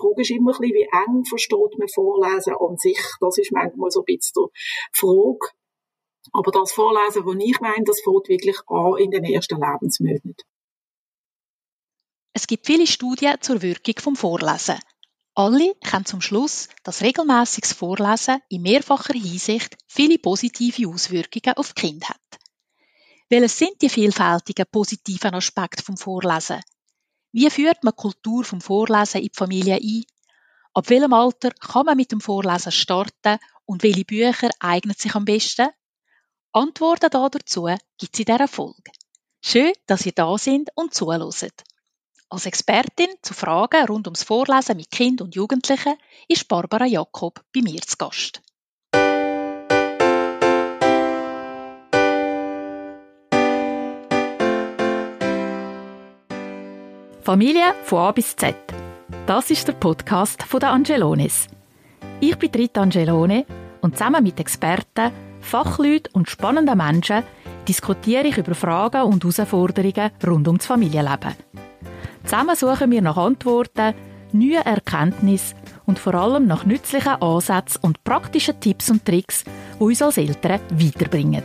Die Frage ist immer ein bisschen, wie eng versteht man Vorlesen an sich. Das ist manchmal so ein bisschen die Frage. Aber das Vorlesen, was ich meine, das fängt wirklich an in den ersten Lebensmonaten. Es gibt viele Studien zur Wirkung vom Vorlesen. Alle kommen zum Schluss, dass regelmäßiges Vorlesen in mehrfacher Hinsicht viele positive Auswirkungen auf die Kinder hat. Welches sind die vielfältigen positiven Aspekte vom Vorlesen? Wie führt man Kultur vom Vorlesen in die Familie ein? Ab welchem Alter kann man mit dem Vorlesen starten und welche Bücher eignen sich am besten? Antworten dazu gibt es in dieser Folge. Schön, dass ihr da sind und zuhört. Als Expertin zu Fragen rund ums Vorlesen mit Kind und Jugendlichen ist Barbara Jakob bei mir zu Gast. Familie von A bis Z. Das ist der Podcast von der Angelones. Ich bin Rita Angelone und zusammen mit Experten, Fachleuten und spannenden Menschen diskutiere ich über Fragen und Herausforderungen rund ums Familienleben. Zusammen suchen wir nach Antworten, neuen Erkenntnissen und vor allem nach nützlichen Ansätzen und praktischen Tipps und Tricks, die uns als Eltern weiterbringen.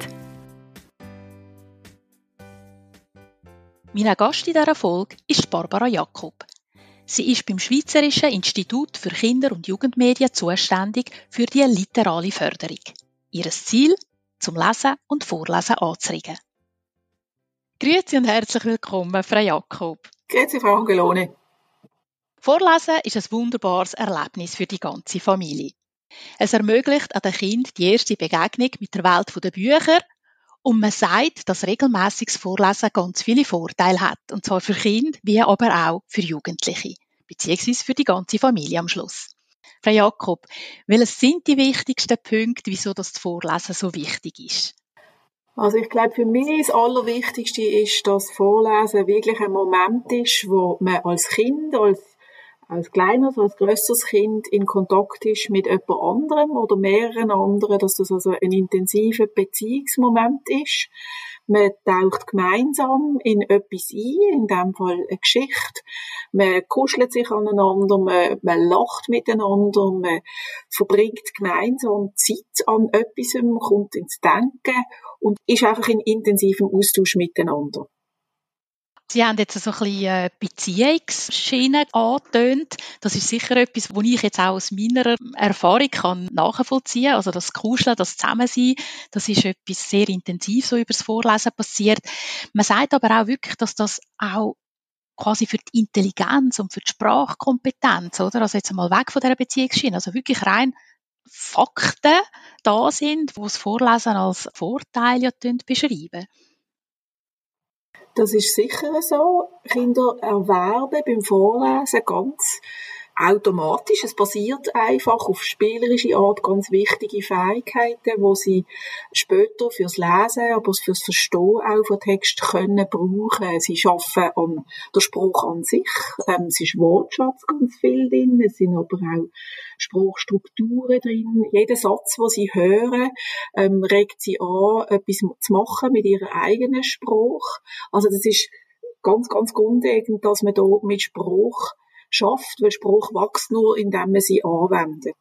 Mein Gast in dieser Folge ist Barbara Jakob. Sie ist beim Schweizerischen Institut für Kinder- und Jugendmedien zuständig für die literale Förderung. Ihr Ziel, zum Lesen und Vorlesen anzuregen. Grüezi und herzlich willkommen, Frau Jakob. Grüezi, Frau Angelone. Vorlesen ist ein wunderbares Erlebnis für die ganze Familie. Es ermöglicht an den Kind die erste Begegnung mit der Welt der Bücher und man sagt, dass regelmäßiges Vorlesen ganz viele Vorteile hat, und zwar für Kinder wie aber auch für Jugendliche, beziehungsweise für die ganze Familie am Schluss. Frau Jakob, welches sind die wichtigsten Punkte, wieso das Vorlesen so wichtig ist? Also ich glaube, für mich das Allerwichtigste ist, dass Vorlesen wirklich ein Moment ist, wo man als Kind, als, als kleines, als grösseres Kind in Kontakt ist mit jemand anderem oder mehreren anderen, dass das also ein intensiver Beziehungsmoment ist. Man taucht gemeinsam in etwas ein, in dem Fall eine Geschichte. Man kuschelt sich aneinander, man, man lacht miteinander, man verbringt gemeinsam Zeit an etwas, kommt ins Denken und ist einfach in intensivem Austausch miteinander. Sie haben jetzt so ein bisschen äh, Beziehungsschiene angetönt. Das ist sicher etwas, wo ich jetzt auch aus meiner Erfahrung kann nachvollziehen kann. Also das Kuscheln, das Zusammensein, das ist etwas sehr intensiv so übers Vorlesen passiert. Man sagt aber auch wirklich, dass das auch quasi für die Intelligenz und für die Sprachkompetenz, oder? Also jetzt mal weg von der Beziehungsschiene, also wirklich rein Fakten da sind, wo das Vorlesen als Vorteil ja beschreiben. Das ist sicher so. Kinder erwerben beim Vorlesen ganz automatisch. Es basiert einfach auf spielerische Art ganz wichtige Fähigkeiten, wo sie später fürs Lesen, aber fürs Verstehen auch von Text können brauchen. Sie schaffen an der Spruch an sich. Ähm, es ist Wortschatz ganz viel drin. Es sind aber auch Spruchstrukturen drin. Jeder Satz, wo sie hören, ähm, regt sie an, etwas zu machen mit ihrem eigenen Spruch. Also das ist ganz, ganz grundlegend, dass man da mit Spruch schafft, weil Spruch wächst nur, indem man sie anwendet.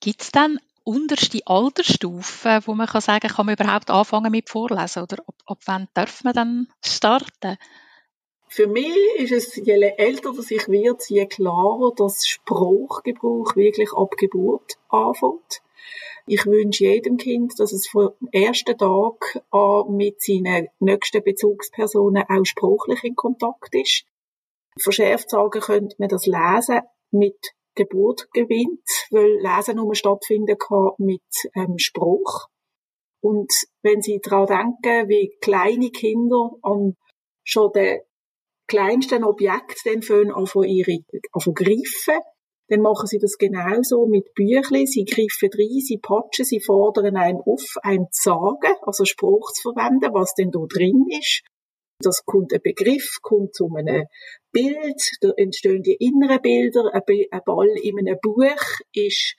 Gibt es dann unterste Altersstufe, wo man kann sagen, kann man überhaupt anfangen mit Vorlesen oder ab, ab wann darf man dann starten? Für mich ist es, je älter das ich wird, je klarer, dass Spruchgebrauch wirklich ab Geburt anfängt. Ich wünsche jedem Kind, dass es vom ersten Tag an mit seinen nächsten Bezugspersonen auch sprachlich in Kontakt ist. Verschärft sagen könnte man das Lesen mit Geburt gewinnt, weil Lesen nur stattfinden kann mit ähm, Spruch. Und wenn Sie daran denken, wie kleine Kinder an schon den kleinsten Objekt dann an von ihre, an greifen, dann machen sie das genauso mit Büchli. Sie greifen rein, sie patschen, sie fordern einem auf, einem zu sagen, also Spruch zu verwenden, was denn da drin ist. Das kommt ein Begriff, kommt zu einem Bild, da entstehen die inneren Bilder. Ein Ball in einem Buch ist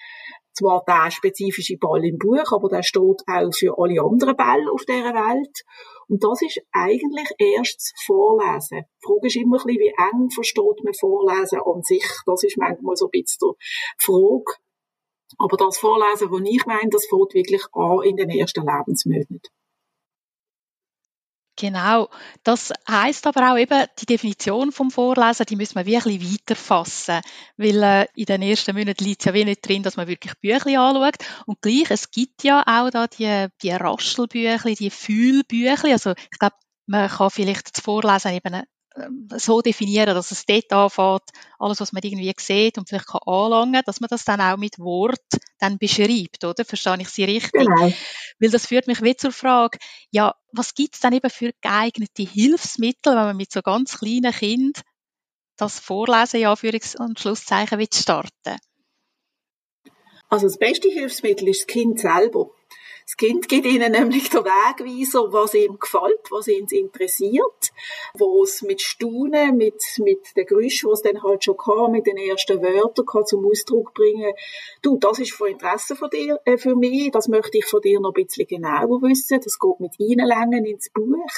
zwar der spezifische Ball im Buch, aber der steht auch für alle anderen Bälle auf der Welt. Und das ist eigentlich erst das Vorlesen. Die Frage ist immer ein bisschen, wie eng versteht man Vorlesen an sich. Das ist manchmal so ein bisschen die Frage. Aber das Vorlesen, was ich meine, das fängt wirklich an in den ersten Lebensmonaten. Genau. Das heißt aber auch eben, die Definition vom Vorlesen, die müssen wir wirklich weiterfassen. Weil äh, in den ersten Monaten liegt es ja wie nicht drin, dass man wirklich Büchli anschaut. Und gleich, es gibt ja auch da die, die Raschelbüchli, die Fühlbüchli. Also ich glaube, man kann vielleicht das Vorlesen eben so definieren, dass es dort anfängt, alles, was man irgendwie sieht und vielleicht kann anlangen, dass man das dann auch mit Wort dann beschreibt, oder? Verstehe ich Sie richtig? Genau. Weil das führt mich wie zur Frage, ja, was gibt es dann eben für geeignete Hilfsmittel, wenn man mit so ganz kleinen Kind das Vorlesen, ja, Anführungs- und Schlusszeichen, will starten? Also das beste Hilfsmittel ist das Kind selber. Das Kind gibt ihnen nämlich den Wegweiser, was ihm gefällt, was ihn interessiert, wo es mit Staunen, mit, mit den Geräuschen, die es dann halt schon kann, mit den ersten Wörtern kann zum Ausdruck bringen. Du, das ist von Interesse von dir, äh, für mich, das möchte ich von dir noch ein bisschen genauer wissen, das geht mit reinlängen ins Buch.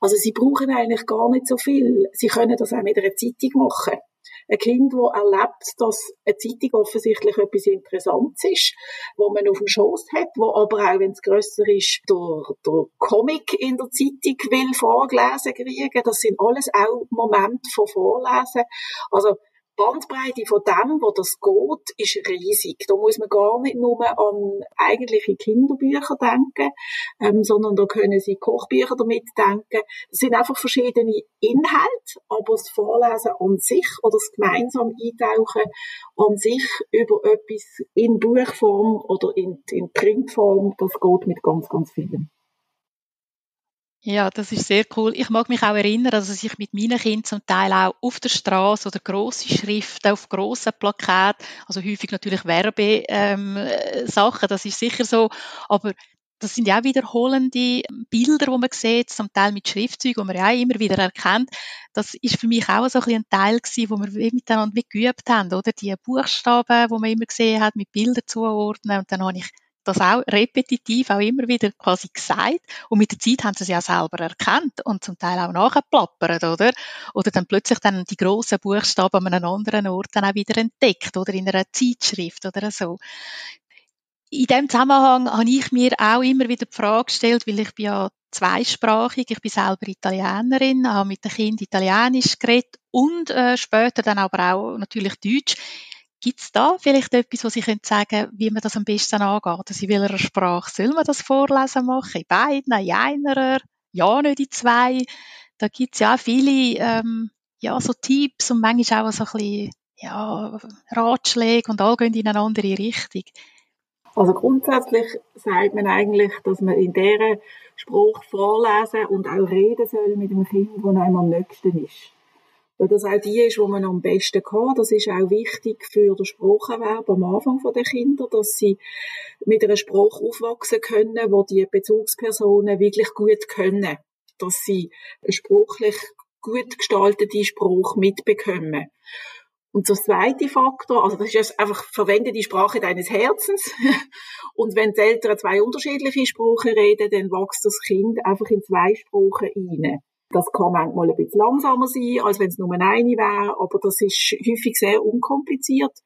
Also sie brauchen eigentlich gar nicht so viel. Sie können das auch mit einer Zeitung machen ein Kind, das erlebt, dass eine Zeitung offensichtlich etwas Interessantes ist, wo man auf dem Schoß hat, wo aber auch, wenn es grösser ist, der, der Comic in der Zeitung will vorgelesen kriegen. Das sind alles auch Momente von Vorlesen. Also, Bandbreite von dem, wo das geht, ist riesig. Da muss man gar nicht nur an eigentliche Kinderbücher denken, ähm, sondern da können Sie Kochbücher damit denken. Das sind einfach verschiedene Inhalte, aber das Vorlesen an sich oder das gemeinsam Eintauchen an sich über etwas in Buchform oder in, in Printform, das geht mit ganz, ganz vielen. Ja, das ist sehr cool. Ich mag mich auch erinnern, dass ich mit meinen Kindern zum Teil auch auf der Straße oder große Schriften auf grossen Plakaten, also häufig natürlich Werbesachen, ähm, das ist sicher so, aber das sind ja auch wiederholende Bilder, die man sieht, zum Teil mit Schriftzeugen, die man ja auch immer wieder erkennt. Das ist für mich auch so ein, ein Teil gewesen, wo wir miteinander geübt haben, oder? Die Buchstaben, die man immer gesehen hat, mit Bildern zuordnen. Und dann habe ich das auch repetitiv auch immer wieder quasi gesagt. Und mit der Zeit haben sie es ja selber erkannt und zum Teil auch nachgeplappert, oder? Oder dann plötzlich dann die grossen Buchstaben an einem anderen Ort dann auch wieder entdeckt, oder in einer Zeitschrift oder so. In dem Zusammenhang habe ich mir auch immer wieder die Frage gestellt, weil ich bin ja zweisprachig, ich bin selber Italienerin, habe mit den Kindern Italienisch geredet und äh, später dann aber auch natürlich Deutsch. Gibt es da vielleicht etwas, was Sie können sagen wie man das am besten angeht? Also in welcher Sprache soll man das vorlesen machen? In beiden, in einer, ja nicht in zwei? Da gibt es ja auch viele ähm, ja, so Tipps und manchmal auch so ein bisschen ja, Ratschläge und alle gehen in eine andere Richtung. Also grundsätzlich sagt man eigentlich, dass man in dieser Spruch vorlesen und auch reden soll mit dem Kind, das einem am nächsten ist weil das auch die ist, die man am besten kann. Das ist auch wichtig für den Spracherwerb am Anfang der Kinder, dass sie mit einer Sprache aufwachsen können, wo die Bezugspersonen wirklich gut können, dass sie sprachlich gut gestaltete Sprache mitbekommen. Und der zweite Faktor, also das ist einfach, verwende die Sprache deines Herzens. Und wenn die Eltern zwei unterschiedliche Sprachen reden, dann wächst das Kind einfach in zwei Sprachen rein. Das kann manchmal ein bisschen langsamer sein, als wenn es nur eine wäre, aber das ist häufig sehr unkompliziert.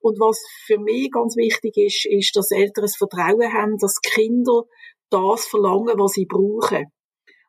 Und was für mich ganz wichtig ist, ist, dass Eltern das Vertrauen haben, dass Kinder das verlangen, was sie brauchen.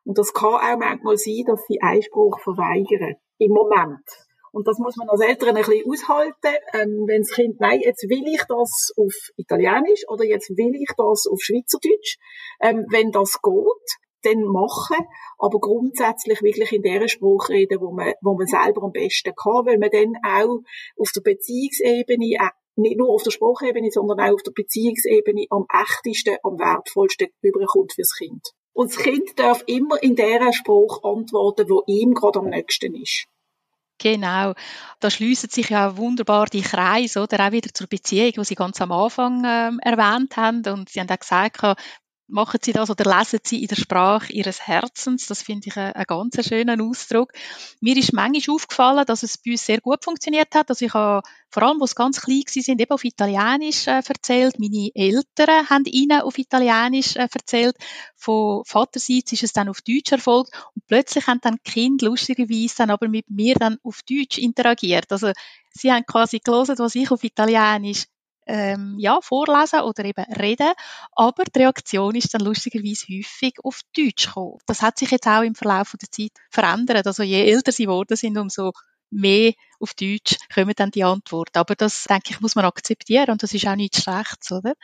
Und das kann auch manchmal sein, dass sie Einspruch verweigern. Im Moment. Und das muss man als Eltern ein bisschen aushalten. Ähm, wenn das Kind, nein, jetzt will ich das auf Italienisch oder jetzt will ich das auf Schweizerdeutsch. Ähm, wenn das geht, dann machen, aber grundsätzlich wirklich in der Spruch reden, wo man, wo man selber am besten kann, weil man dann auch auf der Beziehungsebene, äh, nicht nur auf der Sprachebene, sondern auch auf der Beziehungsebene am echtesten, am wertvollsten überkommt fürs Kind. Und das Kind darf immer in der Spruch antworten, wo ihm gerade am nächsten ist. Genau. Da schließen sich ja wunderbar die Kreise, oder? Auch wieder zur Beziehung, die Sie ganz am Anfang ähm, erwähnt haben. Und Sie haben auch gesagt, machen sie das oder lesen sie in der Sprache ihres Herzens. Das finde ich einen, ganz schönen Ausdruck. Mir ist manchmal aufgefallen, dass es bei uns sehr gut funktioniert hat. Also ich habe, vor allem, wo es ganz klein waren, sind, eben auf Italienisch äh, erzählt. Meine Eltern haben ihnen auf Italienisch äh, erzählt. Von Vaterseits ist es dann auf Deutsch erfolgt. Und plötzlich haben dann die Kinder lustigerweise dann aber mit mir dann auf Deutsch interagiert. Also sie haben quasi gelesen, was ich auf Italienisch ähm, ja, vorlesen oder eben reden. Aber die Reaktion ist dann lustigerweise häufig auf Deutsch gekommen. Das hat sich jetzt auch im Verlauf der Zeit verändert. Also je älter sie geworden sind, umso mehr auf Deutsch kommen dann die Antworten. Aber das, denke ich, muss man akzeptieren und das ist auch nichts Schlechtes, oder?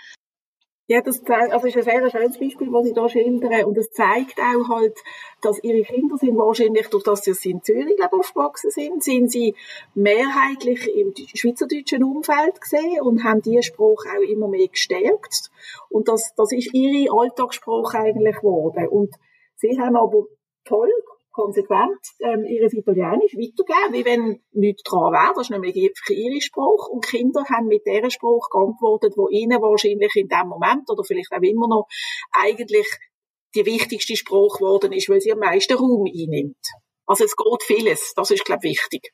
Ja, das also ist ein sehr schönes Beispiel, was Sie da schildern. Und es zeigt auch halt, dass Ihre Kinder sind wahrscheinlich, durch das sie in Zürich glaube aufgewachsen sind, sind sie mehrheitlich im schweizerdeutschen Umfeld gesehen und haben diesen Spruch auch immer mehr gestärkt. Und das, das ist ihre Alltagsspruch eigentlich geworden. Und sie haben aber toll konsequent ähm, ihr Italienisch weitergeben, wie wenn nichts dran wäre. Das ist nämlich ihr Spruch. Und Kinder haben mit diesem Spruch geantwortet, wo ihnen wahrscheinlich in dem Moment oder vielleicht auch immer noch eigentlich die wichtigste Spruch geworden ist, weil sie am meisten Raum einnimmt. Also es geht vieles. Das ist, glaube ich, wichtig.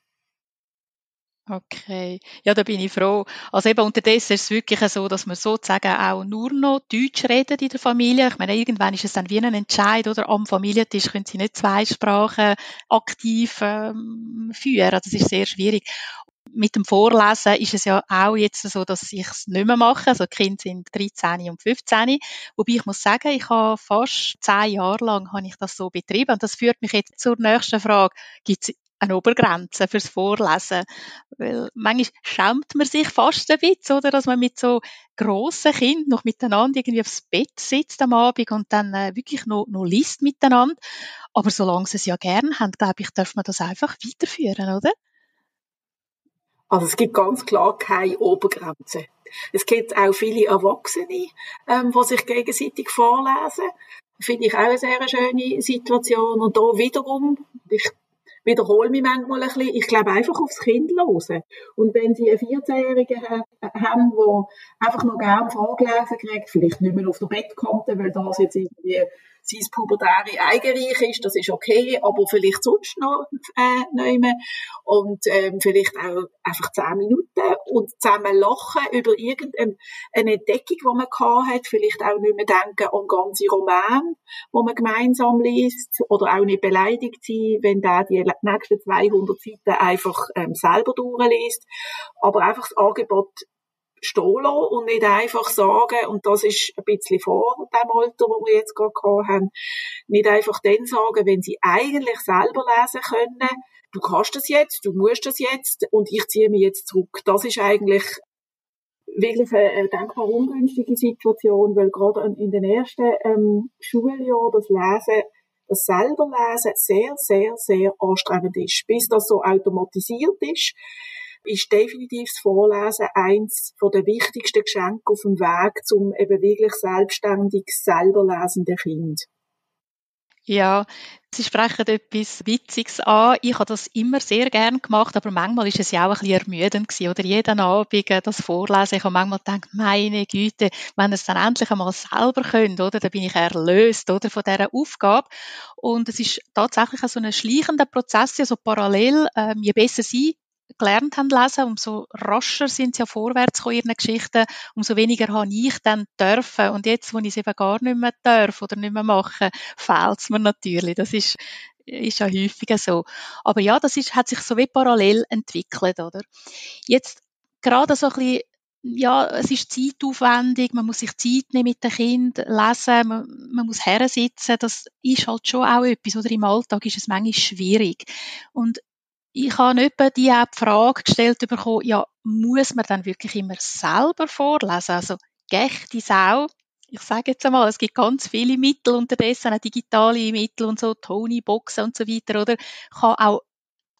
Okay, ja, da bin ich froh. Also eben unterdessen ist es wirklich so, dass wir sozusagen auch nur noch Deutsch reden in der Familie. Ich meine, irgendwann ist es dann wie ein Entscheid, oder? Am Familientisch können sie nicht zwei Sprachen aktiv ähm, führen. Das ist sehr schwierig. Mit dem Vorlesen ist es ja auch jetzt so, dass ich es nicht mehr mache. Also die Kinder sind 13 und 15. Wobei ich muss sagen, ich habe fast zehn Jahre lang habe ich das so betrieben. Und das führt mich jetzt zur nächsten Frage. Gibt es eine Obergrenze fürs Vorlesen. Weil manchmal schämt man sich fast ein bisschen, oder, dass man mit so grossen Kindern noch miteinander irgendwie aufs Bett sitzt am Abend und dann äh, wirklich noch, noch liest miteinander. Aber solange sie es ja gern haben, glaube ich, darf man das einfach weiterführen, oder? Also es gibt ganz klar keine Obergrenze. Es gibt auch viele Erwachsene, ähm, die sich gegenseitig vorlesen. Finde ich auch eine sehr schöne Situation. Und da wiederum, ich wiederhole mich manchmal ein bisschen. Ich glaube einfach aufs Kind hören. Und wenn Sie einen 14-Jährigen haben, der einfach noch gern vorgelesen kriegt, vielleicht nicht mehr auf der Bettkante, weil das jetzt irgendwie sein pubertäre Eigenreich ist, das ist okay, aber vielleicht sonst noch äh, nehmen und ähm, vielleicht auch einfach zehn Minuten und zusammen lachen über irgendeine Entdeckung, die man gehabt hat, vielleicht auch nicht mehr denken an ganze Romane, wo man gemeinsam liest oder auch nicht beleidigt sein, wenn der die nächsten 200 Seiten einfach ähm, selber durchliest, aber einfach das Angebot stehen lassen und nicht einfach sagen, und das ist ein bisschen vor dem Alter, wo wir jetzt gerade haben, nicht einfach dann sagen, wenn sie eigentlich selber lesen können, du kannst das jetzt, du musst das jetzt und ich ziehe mich jetzt zurück. Das ist eigentlich wirklich eine denkbar ungünstige Situation, weil gerade in den ersten ähm, Schuljahren das Lesen das selber Lesen sehr, sehr, sehr anstrengend ist, bis das so automatisiert ist ist definitiv das Vorlesen eins der wichtigsten Geschenke auf dem Weg zum eben wirklich selbstständig selber lesenden Kind. Ja, Sie sprechen etwas Witziges an. Ich habe das immer sehr gern gemacht, aber manchmal ist es ja auch ein bisschen ermüdend gewesen, oder jeden Abend das Vorlesen. Ich habe manchmal gedacht, meine Güte, wenn ihr es dann endlich einmal selber könnt, oder, dann bin ich erlöst, oder, von dieser Aufgabe. Und es ist tatsächlich so ein schleichender Prozess, also parallel, ähm, je besser Sie gelernt haben lesen, umso rascher sind sie ja vorwärts in ihren Geschichten, umso weniger habe ich dann dürfen. Und jetzt, wo ich es eben gar nicht mehr darf oder nicht mehr mache, fehlt es mir natürlich. Das ist, ist ja häufiger so. Aber ja, das ist, hat sich so wie parallel entwickelt, oder? Jetzt, gerade so ein bisschen ja, es ist zeitaufwendig, man muss sich Zeit nehmen mit dem Kind, lesen, man, man muss sitzen, das ist halt schon auch etwas, oder im Alltag ist es manchmal schwierig. Und ich habe etwa die auch die Frage gestellt bekommen, ja, muss man dann wirklich immer selber vorlesen? Also, gechte Sau. Ich sage jetzt einmal, es gibt ganz viele Mittel unterdessen, auch digitale Mittel und so, Tony-Boxen und so weiter, oder? Kann auch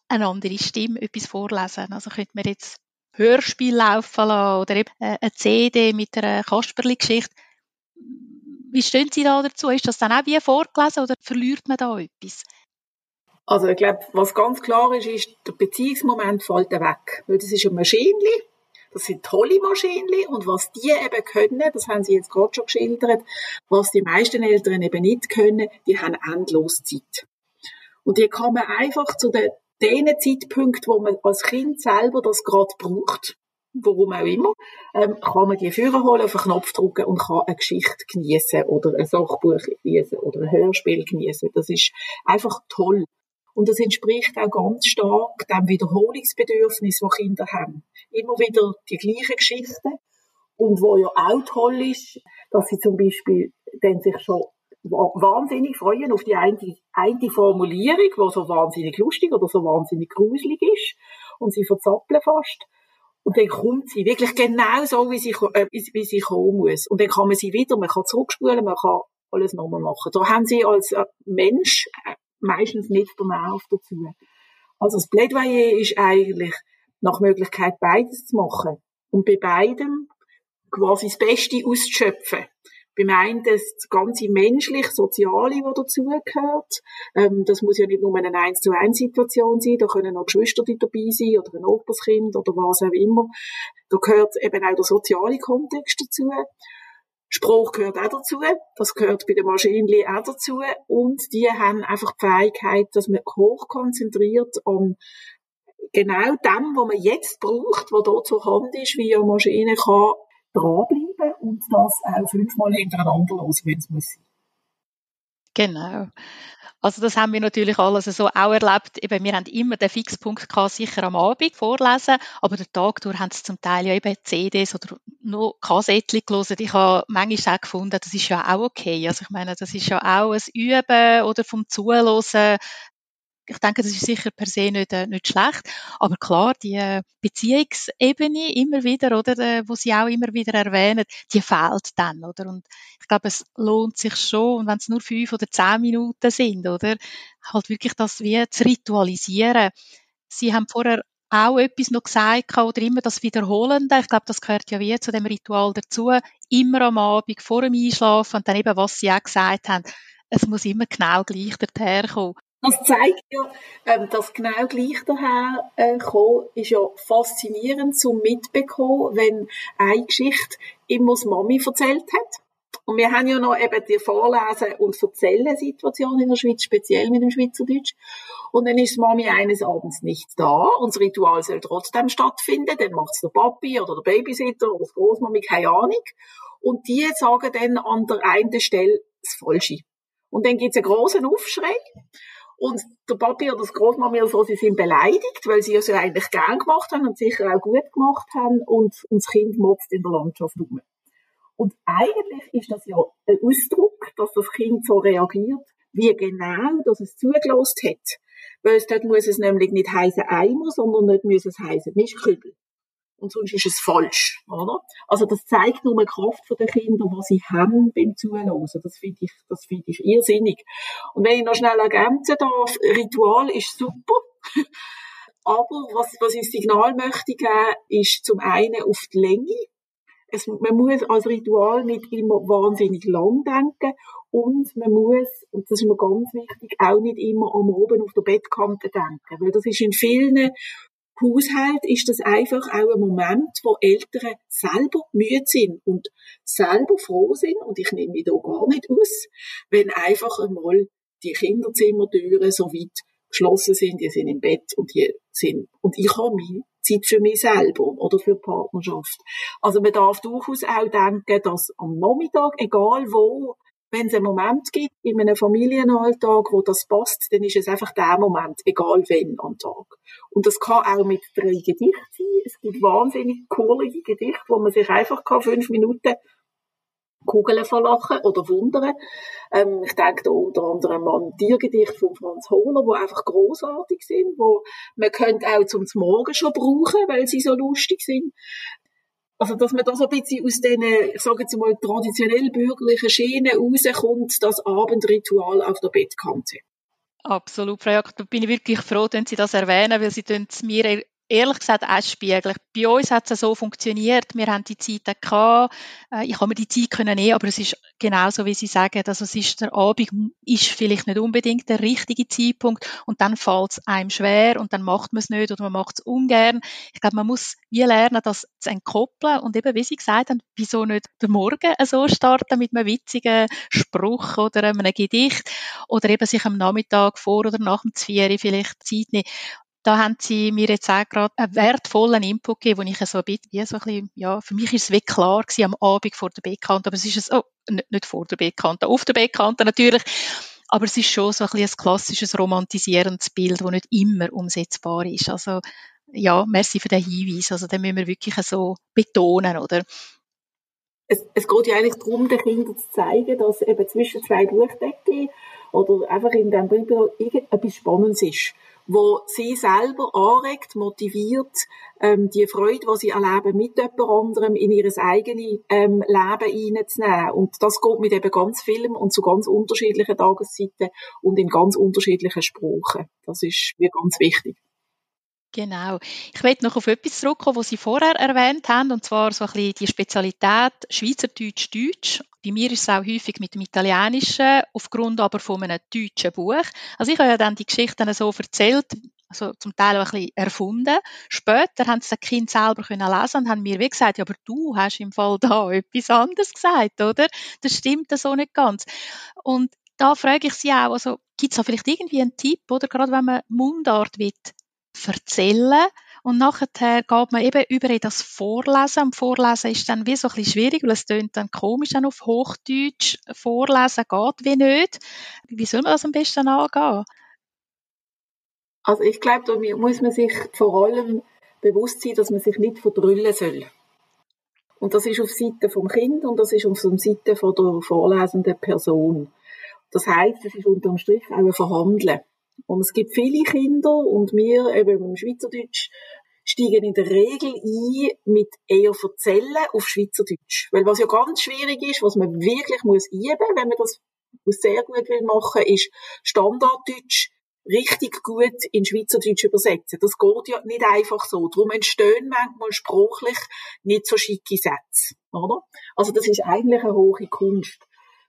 eine andere Stimme etwas vorlesen. Also könnte man jetzt Hörspiel laufen lassen oder eben äh, eine CD mit einer Kasperli-Geschichte. Wie stehen Sie da dazu? Ist das dann auch wie vorgelesen oder verliert man da etwas? Also ich glaube, was ganz klar ist, ist, der Beziehungsmoment fällt weg. Weil das ist ein Maschinchen, Das sind tolle Maschinen und was die eben können, das haben Sie jetzt gerade schon geschildert, was die meisten Eltern eben nicht können, die haben endlos Zeit. Und die kann man einfach zu den, den Zeitpunkten, wo man als Kind selber das gerade braucht, warum auch immer, ähm, kann man die Führer holen, auf einen Knopf drücken und kann eine Geschichte genießen oder ein Sachbuch genießen oder ein Hörspiel genießen. Das ist einfach toll. Und das entspricht auch ganz stark dem Wiederholungsbedürfnis, das Kinder haben. Immer wieder die gleichen Geschichten. Und wo ja auch toll ist, dass sie zum Beispiel dann sich schon wahnsinnig freuen auf die eine, eine Formulierung, die so wahnsinnig lustig oder so wahnsinnig gruselig ist. Und sie verzappeln fast. Und dann kommt sie wirklich genau so, wie sie, äh, wie sie kommen muss. Und dann kann man sie wieder, man kann zurückspulen, man kann alles nochmal machen. Da haben sie als äh, Mensch äh, meistens nicht den Nerv dazu. Also das Plädoyer ist eigentlich nach Möglichkeit beides zu machen. Und bei beidem quasi das Beste auszuschöpfen. Beim einen das ganze menschlich, soziale, was dazugehört. Ähm, das muss ja nicht nur eine 1 zu 1 Situation sein, da können auch Geschwister dabei sein oder ein Operskind oder was auch immer. Da gehört eben auch der soziale Kontext dazu. Spruch gehört auch dazu. Das gehört bei den Maschinen auch dazu. Und die haben einfach die Fähigkeit, dass man hochkonzentriert an genau dem, was man jetzt braucht, was dort zur Hand ist, wie eine Maschine kann dranbleiben und das auch fünfmal hintereinander los, wenn es muss. Genau. Also das haben wir natürlich alles so auch erlebt. Eben, wir haben immer den Fixpunkt gehabt, sicher am Abend vorlesen, aber den Tag durch haben sie zum Teil ja eben CDs oder noch Kassettchen gelesen. Ich habe manchmal auch gefunden, das ist ja auch okay. Also ich meine, das ist ja auch ein Üben oder vom Zuhören ich denke, das ist sicher per se nicht, äh, nicht schlecht. Aber klar, die äh, Beziehungsebene immer wieder, oder, äh, wo sie auch immer wieder erwähnen, die fehlt dann, oder? Und ich glaube, es lohnt sich schon, wenn es nur fünf oder zehn Minuten sind, oder? Halt wirklich das wie zu ritualisieren. Sie haben vorher auch etwas noch gesagt oder immer das Wiederholende. Ich glaube, das gehört ja wie zu dem Ritual dazu. Immer am Abend, vor dem Einschlafen und dann eben, was Sie auch gesagt haben, es muss immer genau gleich daherkommen. Das zeigt ja, ähm, dass genau gleich daher äh, kommen, ist ja faszinierend zum mitbekommen, wenn eine Geschichte immer das Mami erzählt hat. Und wir haben ja noch eben die Vorlesen- und Erzählen-Situation in der Schweiz, speziell mit dem Schweizerdeutsch. Und dann ist Mami eines Abends nicht da. Unser Ritual soll trotzdem stattfinden. Dann macht es der Papi oder der Babysitter oder das Großmami, keine Ahnung. Und die sagen dann an der einen Stelle das Falsche. Und dann gibt es einen großen Aufschrei. Und der Papi oder das Großmami oder so, sie sind beleidigt, weil sie es ja eigentlich gern gemacht haben und sicher auch gut gemacht haben und, und das Kind motzt in der Landschaft rum. Und eigentlich ist das ja ein Ausdruck, dass das Kind so reagiert, wie genau dass es zugelost hat. Weil es dort muss es nämlich nicht heißen Eimer, sondern nicht muss es heißen Mischkübel und sonst ist es falsch, oder? Also das zeigt nur die Kraft der Kinder, was sie haben beim Zuhören. Das finde ich, das finde ich irrsinnig. Und wenn ich noch schnell ergänzen darf, Ritual ist super. Aber was, was ich Signal möchte geben, ist zum einen auf die Länge. Es, man muss als Ritual nicht immer wahnsinnig lang denken und man muss, und das ist mir ganz wichtig, auch nicht immer am Oben auf der Bettkante denken, weil das ist in vielen Haushalt ist das einfach auch ein Moment, wo Eltern selber müde sind und selber froh sind, und ich nehme mich da gar nicht aus, wenn einfach einmal die Kinderzimmertüren so weit geschlossen sind, die sind im Bett und die sind, und ich habe meine Zeit für mich selber oder für die Partnerschaft. Also man darf durchaus auch denken, dass am Nachmittag, egal wo, wenn es einen Moment gibt in einem Familienalltag, wo das passt, dann ist es einfach der Moment, egal wann am Tag. Und das kann auch mit drei Gedichten sein. Es gibt wahnsinnig coole Gedichte, wo man sich einfach kann, fünf Minuten Kugeln verlachen oder wundern. Ähm, ich denke da unter anderem an Tiergedichte von Franz Hohler, die einfach großartig sind, wo man könnte auch zum Morgen schon brauchen, weil sie so lustig sind. Also, dass man da so ein bisschen aus diesen, ich sage jetzt mal, traditionell bürgerlichen Schienen rauskommt, das Abendritual auf der Bettkante. Absolut, Frau Jakob, da bin ich wirklich froh, wenn Sie das erwähnen, weil Sie es mir ehrlich gesagt auch spiegeln. Bei uns hat es so funktioniert. Wir haben die Zeit gehabt. Äh, ich habe mir die Zeit können nehmen, aber es ist genauso, wie Sie sagen. Also es ist, der Abend ist vielleicht nicht unbedingt der richtige Zeitpunkt und dann fällt es einem schwer und dann macht man es nicht oder man macht es ungern. Ich glaube, man muss wie lernen, das zu entkoppeln und eben, wie Sie gesagt haben, wieso nicht der Morgen so starten mit einem witzigen Spruch oder einem Gedicht oder eben sich am Nachmittag vor oder nach dem Zvieri vielleicht Zeit nehmen da haben sie mir jetzt auch gerade einen wertvollen Input gegeben, wo ich so ein bisschen, so ein bisschen, ja, für mich ist es wie klar gewesen am Abend vor der Beckkante, aber es ist es, oh, nicht, vor der Beckkante, auf der Beckkante natürlich, aber es ist schon so ein bisschen ein klassisches romantisierendes Bild, das nicht immer umsetzbar ist. Also, ja, merci für den Hinweis. Also, den müssen wir wirklich so betonen, oder? Es, es geht ja eigentlich darum, den Kindern zu zeigen, dass eben zwischen zwei Buchdeckeln oder einfach in diesem Brief irgendetwas Spannendes ist wo sie selber anregt, motiviert, ähm, die Freude, die sie erleben, mit jemand anderem in ihr eigenes ähm, Leben hineinzunehmen. Und das geht mit eben ganz Film und zu ganz unterschiedlichen Tageszeiten und in ganz unterschiedlichen Sprachen. Das ist mir ganz wichtig. Genau. Ich möchte noch auf etwas zurückkommen, was Sie vorher erwähnt haben, und zwar so ein bisschen die Spezialität Schweizerdeutsch-Deutsch. Bei mir ist es auch häufig mit dem Italienischen, aufgrund aber von einem deutschen Buch. Also ich habe ja dann die Geschichten so erzählt, also zum Teil auch ein bisschen erfunden. Später haben sie das Kind selber können lesen und haben mir wie gesagt, ja, aber du hast im Fall da etwas anderes gesagt, oder? Das stimmt so nicht ganz. Und da frage ich Sie auch, also gibt es da vielleicht irgendwie einen Tipp, oder gerade wenn man Mundart will, erzählen. Und nachher geht man eben über das Vorlesen. Und Vorlesen ist dann wie so ein bisschen schwierig, weil es tönt dann komisch, dann auf Hochdeutsch vorlesen geht wie nicht. Wie soll man das am besten angehen? Also ich glaube, da muss man sich vor allem bewusst sein, dass man sich nicht verdrüllen soll. Und das ist auf Seite vom Kind und das ist auf Seite von der vorlesenden Person. Das heißt, es ist unterm Strich auch ein Verhandeln. Und es gibt viele Kinder und wir eben im Schweizerdeutsch steigen in der Regel ein mit eher Verzellen auf Schweizerdeutsch. Weil was ja ganz schwierig ist, was man wirklich muss üben, wenn man das sehr gut will machen, ist Standarddeutsch richtig gut in Schweizerdeutsch übersetzen. Das geht ja nicht einfach so. Darum entstehen manchmal sprachlich nicht so schicke Sätze, oder? Also das ist eigentlich eine hohe Kunst.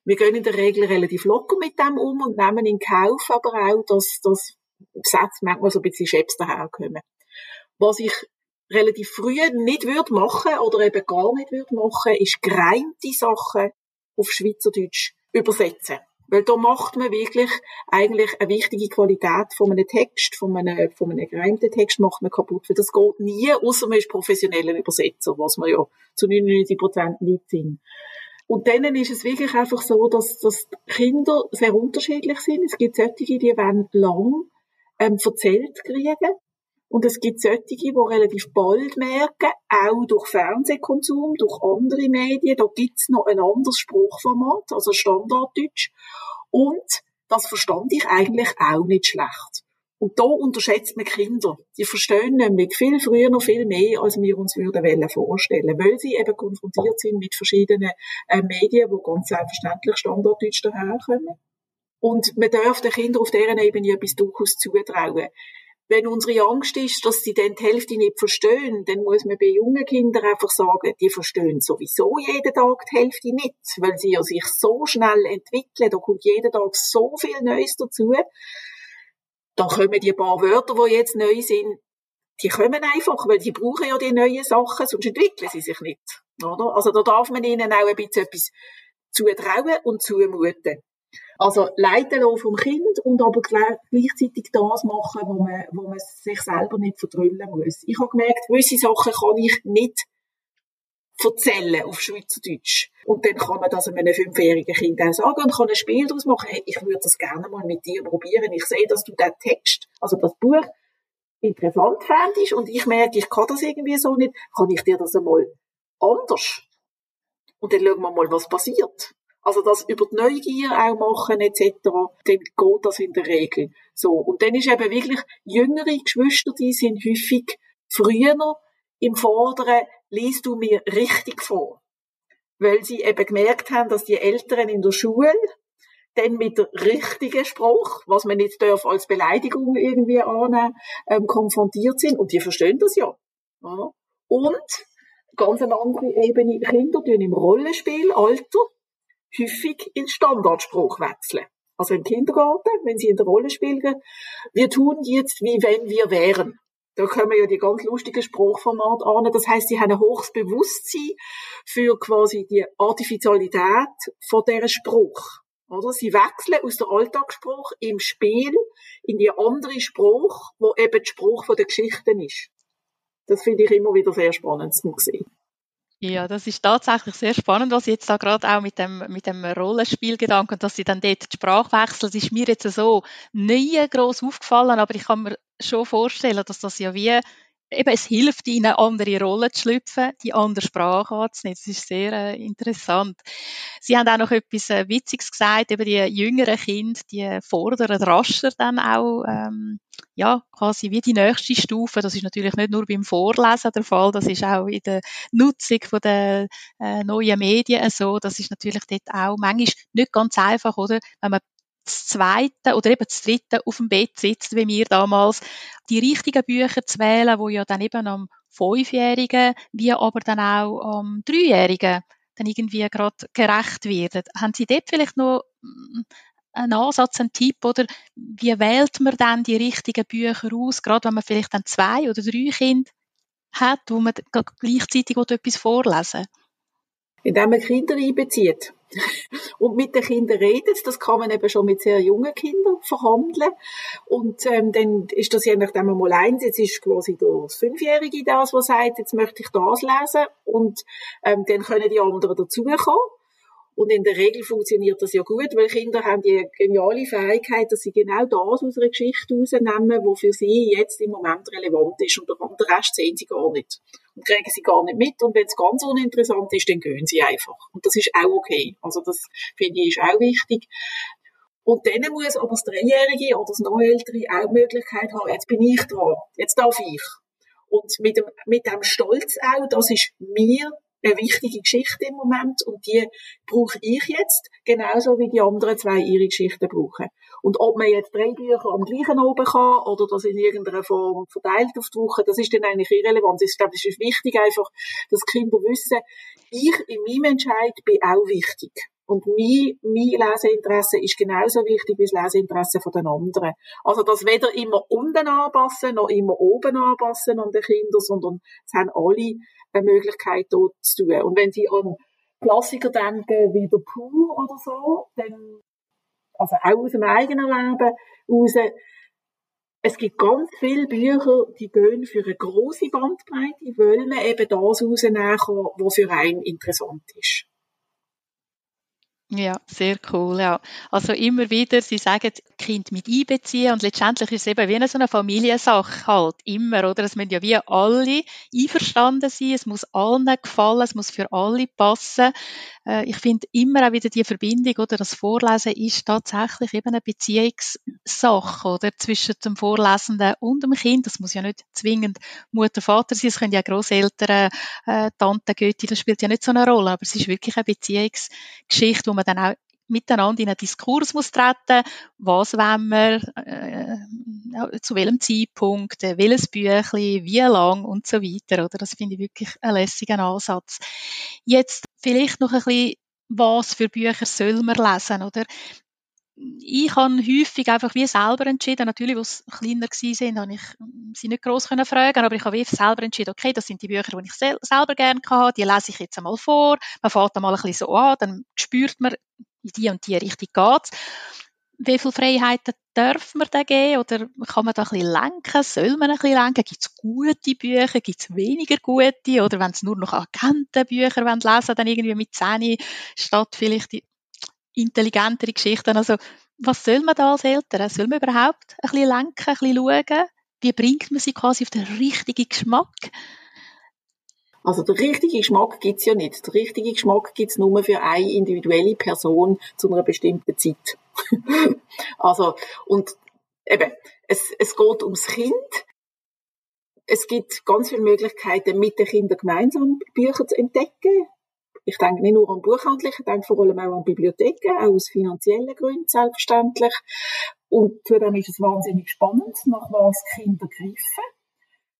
Wir gehen in der Regel relativ locker mit dem um und nehmen in Kauf aber auch, dass, dass Sätze manchmal so ein bisschen Schäbs daherkommen. Was ich relativ früh nicht würde machen oder eben gar nicht würde machen, ist gereimte Sachen auf Schweizerdeutsch übersetzen. Weil da macht man wirklich eigentlich eine wichtige Qualität von einem Text, von einem, von einem gereimten Text macht man kaputt. Weil das geht nie, außer man ist professioneller Übersetzer, was wir ja zu 99 Prozent nicht sind. Und dann ist es wirklich einfach so, dass, dass Kinder sehr unterschiedlich sind. Es gibt solche, die wollen lang ähm, erzählt kriegen. Und es gibt solche, die relativ bald merken, auch durch Fernsehkonsum, durch andere Medien, da gibt's noch ein anderes Spruchformat, also Standarddeutsch. Und das verstand ich eigentlich auch nicht schlecht. Und da unterschätzt man Kinder. Die verstehen nämlich viel früher noch viel mehr, als wir uns würden vorstellen, weil sie eben konfrontiert sind mit verschiedenen äh, Medien, die ganz selbstverständlich Standarddeutsch daherkommen. Und man darf den Kindern auf deren Ebene etwas durchaus zutrauen. Wenn unsere Angst ist, dass sie dann die Hälfte nicht verstehen, dann muss man bei jungen Kindern einfach sagen, die verstehen sowieso jeden Tag die Hälfte nicht, weil sie ja sich so schnell entwickeln, da kommt jeden Tag so viel Neues dazu, dann kommen die paar Wörter, die jetzt neu sind, die kommen einfach, weil die brauchen ja die neuen Sachen, sonst entwickeln sie sich nicht. Oder? Also da darf man ihnen auch ein bisschen etwas zutrauen und zumuten. Also leiten vom Kind und aber gleichzeitig das machen, wo man, wo man sich selber nicht verdrüllen muss. Ich habe gemerkt, gewisse Sachen kann ich nicht erzählen auf Schweizerdeutsch. Und dann kann man das einem fünfjährigen Kind auch sagen und kann ein Spiel daraus machen. Hey, ich würde das gerne mal mit dir probieren. Ich sehe, dass du den Text, also das Buch, interessant fändest und ich merke, ich kann das irgendwie so nicht. Kann ich dir das einmal anders? Und dann schauen wir mal, was passiert. Also das über die Neugier auch machen etc., dann geht das in der Regel so. Und dann ist eben wirklich, jüngere Geschwister, die sind häufig früher im Vorderen, liest du mir richtig vor. Weil sie eben gemerkt haben, dass die Eltern in der Schule dann mit der richtigen Spruch, was man nicht darf als Beleidigung irgendwie annehmen, ähm, konfrontiert sind. Und die verstehen das ja. ja. Und ganz eine andere Ebene, Kinder tun im Rollenspielalter häufig in Standardspruch wechseln. Also im Kindergarten, wenn sie in der Rolle spielen, wir tun jetzt, wie wenn wir wären. Da kommen ja die ganz lustigen Spruchformate an. Das heißt, sie haben ein hohes Bewusstsein für quasi die Artificialität von dieser Spruch. Oder? Sie wechseln aus der Alltagsspruch im Spiel in die andere Spruch, wo eben die Spruch von der Geschichten ist. Das finde ich immer wieder sehr spannend zu sehen. Ja, das ist tatsächlich sehr spannend, was jetzt da gerade auch mit dem, mit dem Rollenspielgedanken, dass sie dann dort die Sprache wechseln, das ist mir jetzt so nie groß aufgefallen, aber ich kann mir schon vorstellen, dass das ja wie eben, es hilft ihnen, andere Rollen zu schlüpfen, die andere Sprache anzunehmen. Das ist sehr äh, interessant. Sie haben auch noch etwas äh, Witziges gesagt, eben die jüngeren Kinder, die fordern rascher dann auch, ähm, ja, quasi wie die nächste Stufe. Das ist natürlich nicht nur beim Vorlesen der Fall, das ist auch in der Nutzung von der äh, neuen Medien so. Das ist natürlich dort auch manchmal nicht ganz einfach, oder? Wenn man das zweite oder eben das dritte auf dem Bett sitzt, wie wir damals, die richtigen Bücher zu wählen, wo ja dann eben am Fünfjährigen, wie aber dann auch am Dreijährigen dann irgendwie gerade gerecht werden. Haben Sie dort vielleicht noch mm, einen Ansatz, einen Tipp oder wie wählt man dann die richtigen Bücher aus, gerade wenn man vielleicht dann zwei oder drei Kinder hat, wo man gleichzeitig etwas vorlesen will? Indem man Kinder einbezieht und mit den Kindern redet. Das kann man eben schon mit sehr jungen Kindern verhandeln. Und ähm, dann ist das je nachdem mal eins. Jetzt ist quasi das Fünfjährige das, was sagt, jetzt möchte ich das lesen. Und ähm, dann können die anderen dazukommen. Und in der Regel funktioniert das ja gut, weil Kinder haben die geniale Fähigkeit, dass sie genau das aus einer Geschichte rausnehmen, wo für sie jetzt im Moment relevant ist. Und den Rest sehen sie gar nicht. Und kriegen sie gar nicht mit. Und wenn es ganz uninteressant ist, dann gehen sie einfach. Und das ist auch okay. Also das finde ich ist auch wichtig. Und dann muss aber das Dreijährige oder das noch Ältere auch die Möglichkeit haben, jetzt bin ich dran, jetzt darf ich. Und mit dem, mit dem Stolz auch, das ist mir eine wichtige Geschichte im Moment und die brauche ich jetzt, genauso wie die anderen zwei ihre Geschichten brauchen. Und ob man jetzt drei Bücher am gleichen oben kann oder das in irgendeiner Form verteilt auf die Woche, das ist dann eigentlich irrelevant. Ich glaube, es ist wichtig einfach, dass Kinder wissen, ich in meinem Entscheid bin auch wichtig. Und mein, mein Leseinteresse ist genauso wichtig wie das Leseinteresse den anderen. Also das weder immer unten anpassen, noch immer oben anpassen an den Kindern, sondern es haben alle eine Möglichkeit, dort zu tun. Und wenn Sie an Klassiker denken, wie der Pooh oder so, dann, also auch aus dem eigenen Leben raus, es gibt ganz viele Bücher, die gehen für eine große Bandbreite, weil man eben das rausnehmen kann, was für einen interessant ist. Ja, sehr cool, ja. Also immer wieder, Sie sagen, Kind mit einbeziehen und letztendlich ist es eben wie eine so eine Familiensache halt, immer, oder? Es müssen ja wie alle einverstanden sein, es muss allen gefallen, es muss für alle passen. Äh, ich finde immer auch wieder die Verbindung, oder? Das Vorlesen ist tatsächlich eben eine Beziehungssache, oder? Zwischen dem Vorlesenden und dem Kind. Das muss ja nicht zwingend Mutter, Vater sein, es können ja Großeltern, äh, Tante, Götti, das spielt ja nicht so eine Rolle, aber es ist wirklich eine Beziehungsgeschichte, wo man dann auch miteinander in einen Diskurs muss treten, was wollen wir, äh, zu welchem Zeitpunkt, äh, welches Büchlein, wie lang und so weiter, oder? Das finde ich wirklich einen lässigen Ansatz. Jetzt vielleicht noch ein bisschen, was für Bücher soll man lesen, oder? Ich habe häufig einfach wie selber entschieden, natürlich, als sie kleiner waren, habe ich sie nicht gross fragen aber ich habe wie selber entschieden, okay, das sind die Bücher, die ich sel selber gerne hatte, die lese ich jetzt einmal vor, man fährt einmal ein bisschen so an, dann spürt man, in die und die Richtung geht's. Wie viele Freiheiten darf man da geben oder kann man da ein bisschen lenken? Soll man ein bisschen lenken? Gibt es gute Bücher? Gibt es weniger gute? Oder wenn es nur noch Agentenbücher lesen wollen, dann irgendwie mit Zähne statt vielleicht die intelligentere Geschichten. Also, was soll man da als Eltern? Soll man überhaupt ein bisschen lenken, ein bisschen schauen? Wie bringt man sie quasi auf den richtigen Geschmack? Also der richtige Geschmack gibt's ja nicht. Der richtige Geschmack gibt's nur für eine individuelle Person zu einer bestimmten Zeit. also, und eben, es, es geht ums Kind. Es gibt ganz viele Möglichkeiten, mit den Kindern gemeinsam Bücher zu entdecken ich denke nicht nur an Buchhandlungen, ich denke vor allem auch an Bibliotheken, auch aus finanziellen Gründen selbstverständlich. Und zudem ist es wahnsinnig spannend, nach was Kinder greifen.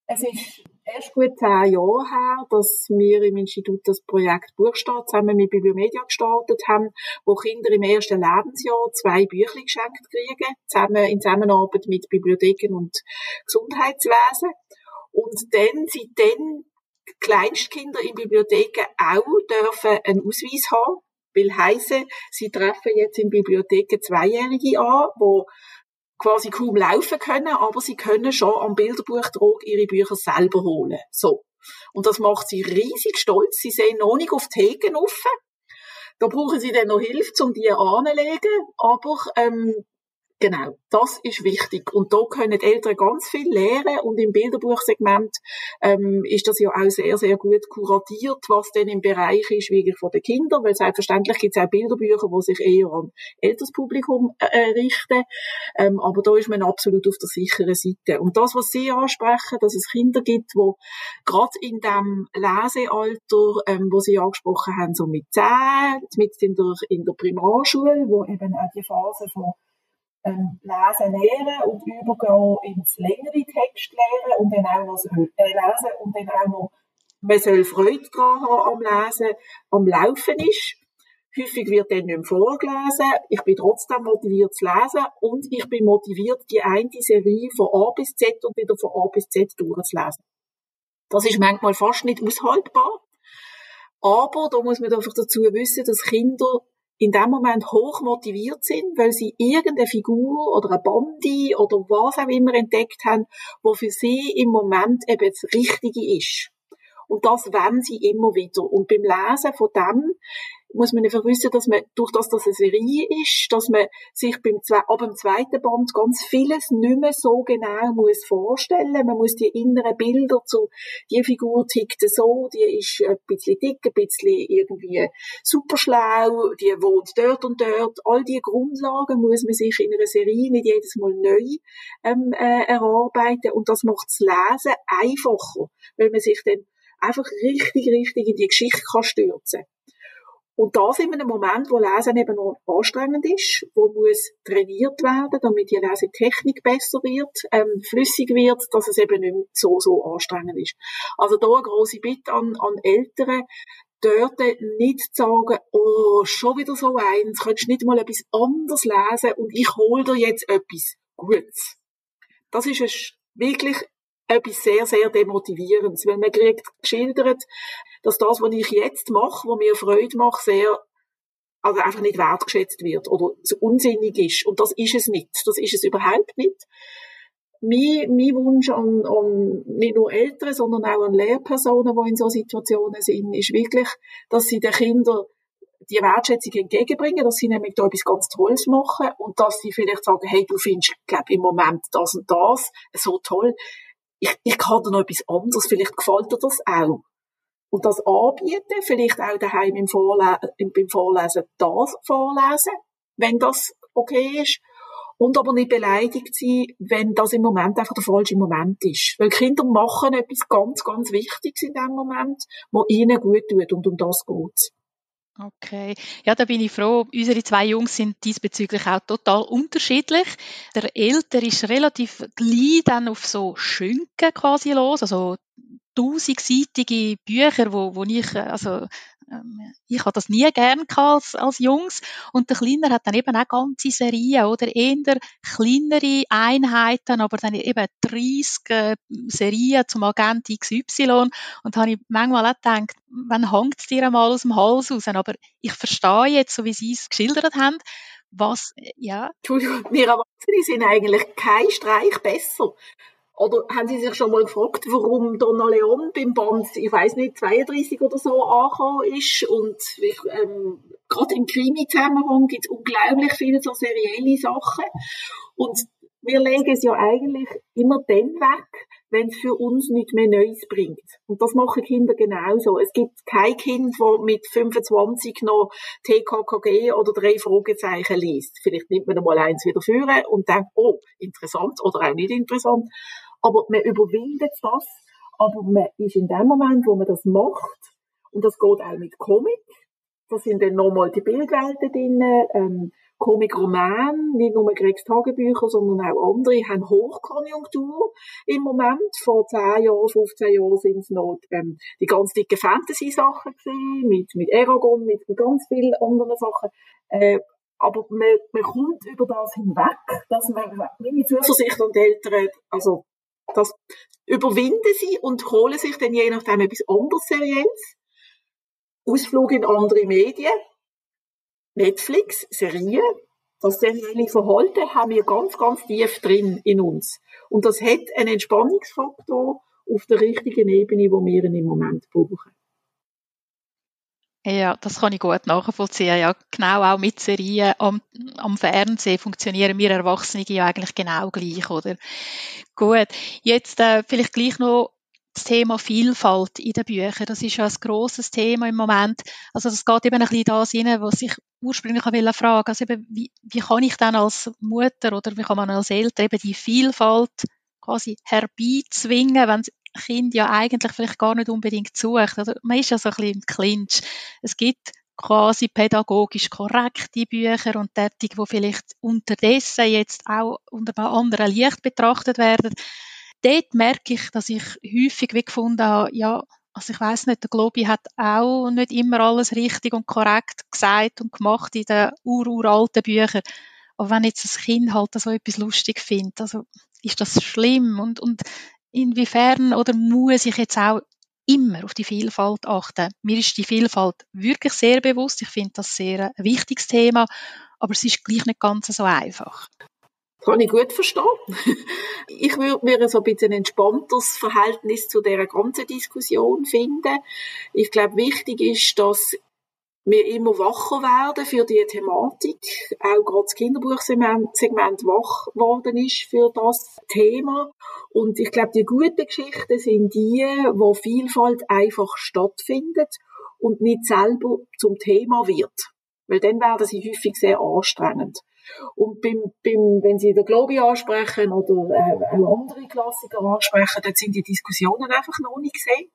Es ist erst gut zehn Jahre her, dass wir im Institut das Projekt Buchstadt zusammen mit Bibliomedia gestartet haben, wo Kinder im ersten Lebensjahr zwei Bücher geschenkt kriegen, zusammen in Zusammenarbeit mit Bibliotheken und Gesundheitswesen. Und dann, seitdem Kleinstkinder in Bibliotheken auch dürfen einen Ausweis haben, will heißen, sie treffen jetzt in Bibliotheken Zweijährige an, wo quasi kaum laufen können, aber sie können schon am Bilderbuchdruck ihre Bücher selber holen. So. Und das macht sie riesig stolz. Sie sehen noch nicht auf die Hegen offen. Da brauchen sie dann noch Hilfe, um die anzulegen. Aber ähm, Genau, das ist wichtig. Und da können die Eltern ganz viel lernen. Und im Bilderbuchsegment ähm, ist das ja auch sehr, sehr gut kuratiert, was denn im Bereich ist, wie von den Kindern. Weil selbstverständlich gibt es auch Bilderbücher, die sich eher an älteres Publikum äh, richten. Ähm, aber da ist man absolut auf der sicheren Seite. Und das, was Sie ansprechen, dass es Kinder gibt, wo gerade in dem Lesealter, ähm, wo Sie angesprochen haben, so mit zehn, mit in der, in der Primarschule, wo eben auch die Phase von ähm, Lesen lernen und übergehen ins längere Text lernen und dann auch noch äh, lesen und dann auch noch, man soll Freude dran haben am Lesen, am Laufen ist. Häufig wird dann nicht mehr vorgelesen. Ich bin trotzdem motiviert zu lesen und ich bin motiviert, die eine Serie von A bis Z und wieder von A bis Z durchzulesen. Das ist manchmal fast nicht aushaltbar. Aber da muss man einfach dazu wissen, dass Kinder in dem Moment hoch motiviert sind, weil sie irgendeine Figur oder eine Bandi oder was auch immer entdeckt haben, wo für sie im Moment eben das Richtige ist. Und das wollen sie immer wieder. Und beim Lesen von dem muss man einfach wissen, dass man, durch das das eine Serie ist, dass man sich beim, ab dem zweiten Band ganz vieles nicht mehr so genau muss vorstellen. Man muss die inneren Bilder zu, die Figur tickt so, die ist ein bisschen dick, ein bisschen irgendwie super schlau, die wohnt dort und dort. All die Grundlagen muss man sich in einer Serie nicht jedes Mal neu ähm, äh, erarbeiten und das macht das Lesen einfacher, weil man sich dann einfach richtig, richtig in die Geschichte kann stürzen und das in einem Moment, wo Lesen eben noch anstrengend ist, wo muss trainiert werden, damit die Lesetechnik besser wird, ähm, flüssig wird, dass es eben nicht so, so anstrengend ist. Also da eine grosse Bitte an, an Eltern, dort nicht zu sagen, oh, schon wieder so eins, könntest nicht mal etwas anderes lesen und ich hol dir jetzt etwas Gutes. Das ist wirklich etwas sehr, sehr Demotivierendes, weil man kriegt geschildert, dass das, was ich jetzt mache, was mir Freude macht, sehr also einfach nicht wertgeschätzt wird oder so unsinnig ist. Und das ist es nicht. Das ist es überhaupt nicht. Mein, mein Wunsch an, an nicht nur Eltern, sondern auch an Lehrpersonen, die in so Situationen sind, ist wirklich, dass sie den Kindern die Wertschätzung entgegenbringen, dass sie nämlich da etwas ganz Tolles machen und dass sie vielleicht sagen, hey, du findest, glaub, im Moment das und das so toll ich, ich kann dir noch etwas anderes, vielleicht gefällt dir das auch. Und das anbieten, vielleicht auch daheim im Vorle beim Vorlesen das vorlesen, wenn das okay ist. Und aber nicht beleidigt sein, wenn das im Moment einfach der falsche Moment ist. Weil Kinder machen etwas ganz, ganz Wichtiges in dem Moment, was ihnen gut tut. Und um das geht's. Okay, ja, da bin ich froh. Unsere zwei Jungs sind diesbezüglich auch total unterschiedlich. Der Ältere ist relativ gleich dann auf so Schünken quasi los, also tausendseitige Bücher, wo, wo ich, also ähm, ich habe das nie gern als, als Jungs. Und der Kleiner hat dann eben auch ganze Serien oder eher kleinere Einheiten, aber dann eben 30 äh, Serien zum Agent XY. Und da habe ich manchmal auch gedacht, wann hängt es dir einmal aus dem Hals raus? Aber ich verstehe jetzt, so wie Sie es geschildert haben, was, äh, ja. Entschuldigung, wir Erwachsene sind eigentlich kein Streich besser. Oder haben Sie sich schon mal gefragt, warum Donna Leon beim Band, ich weiß nicht, 32 oder so angekommen ist? Und ähm, gerade im Krimi-Zusammenhang gibt es unglaublich viele so serielle Sachen. Und wir legen es ja eigentlich immer dann weg, wenn es für uns nicht mehr Neues bringt. Und das machen Kinder genauso. Es gibt kein Kind, das mit 25 noch TKKG oder drei Fragezeichen liest. Vielleicht nimmt man mal eins wieder führen und denkt, oh, interessant oder auch nicht interessant. Aber man überwindet das. Aber man ist in dem Moment, wo man das macht, und das geht auch mit Comic, da sind dann nochmal die Bildwelten drin, ähm, Comic-Roman, nicht nur Gregs Tagebücher, sondern auch andere, haben Hochkonjunktur im Moment. Vor 10 Jahren, 15 Jahren sind es noch ähm, die ganz dicken Fantasy-Sachen gewesen, mit, mit Eragon, mit ganz vielen anderen Sachen. Äh, aber man, man kommt über das hinweg, dass man meine Zuversicht und Eltern, also das überwinden sie und holen sich dann je nachdem etwas anderes Serielles. Ausflug in andere Medien, Netflix, Serien, das serielle Verhalten haben wir ganz, ganz tief drin in uns. Und das hat einen Entspannungsfaktor auf der richtigen Ebene, wo wir ihn im Moment brauchen. Ja, das kann ich gut nachvollziehen. Ja, genau auch mit Serien am, am Fernsehen funktionieren wir Erwachsene ja eigentlich genau gleich, oder? Gut, jetzt äh, vielleicht gleich noch das Thema Vielfalt in den Büchern. Das ist ja ein grosses Thema im Moment. Also das geht eben ein bisschen das rein, was ich ursprünglich fragen wollte. Also eben, wie, wie kann ich dann als Mutter oder wie kann man als Eltern eben die Vielfalt quasi herbeizwingen, wenn das Kind ja eigentlich vielleicht gar nicht unbedingt sucht. Also man ist ja so ein bisschen im Clinch. Es gibt quasi pädagogisch korrekte Bücher und derartige, die vielleicht unterdessen jetzt auch unter einem anderen Licht betrachtet werden dort merke ich, dass ich häufig wie gefunden habe, ja, also ich weiß nicht, der Globi hat auch nicht immer alles richtig und korrekt gesagt und gemacht in den uralten Büchern. Aber wenn jetzt das Kind halt so etwas lustig findet, also ist das schlimm und, und inwiefern oder muss ich jetzt auch immer auf die Vielfalt achten? Mir ist die Vielfalt wirklich sehr bewusst. Ich finde das sehr ein wichtiges Thema, aber es ist gleich nicht ganz so einfach. Kann ich gut verstehen. Ich würde mir so ein bisschen entspannteres Verhältnis zu dieser ganzen Diskussion finden. Ich glaube, wichtig ist, dass wir immer wacher werden für die Thematik. Auch gerade das Kinderbuchsegment wach geworden ist für das Thema. Und ich glaube, die guten Geschichten sind die, wo Vielfalt einfach stattfindet und nicht selber zum Thema wird. Weil dann werden sie häufig sehr anstrengend. Und beim, beim, wenn Sie den Globi ansprechen oder äh, andere Klassiker ansprechen, dann sind die Diskussionen einfach noch nicht gesehen.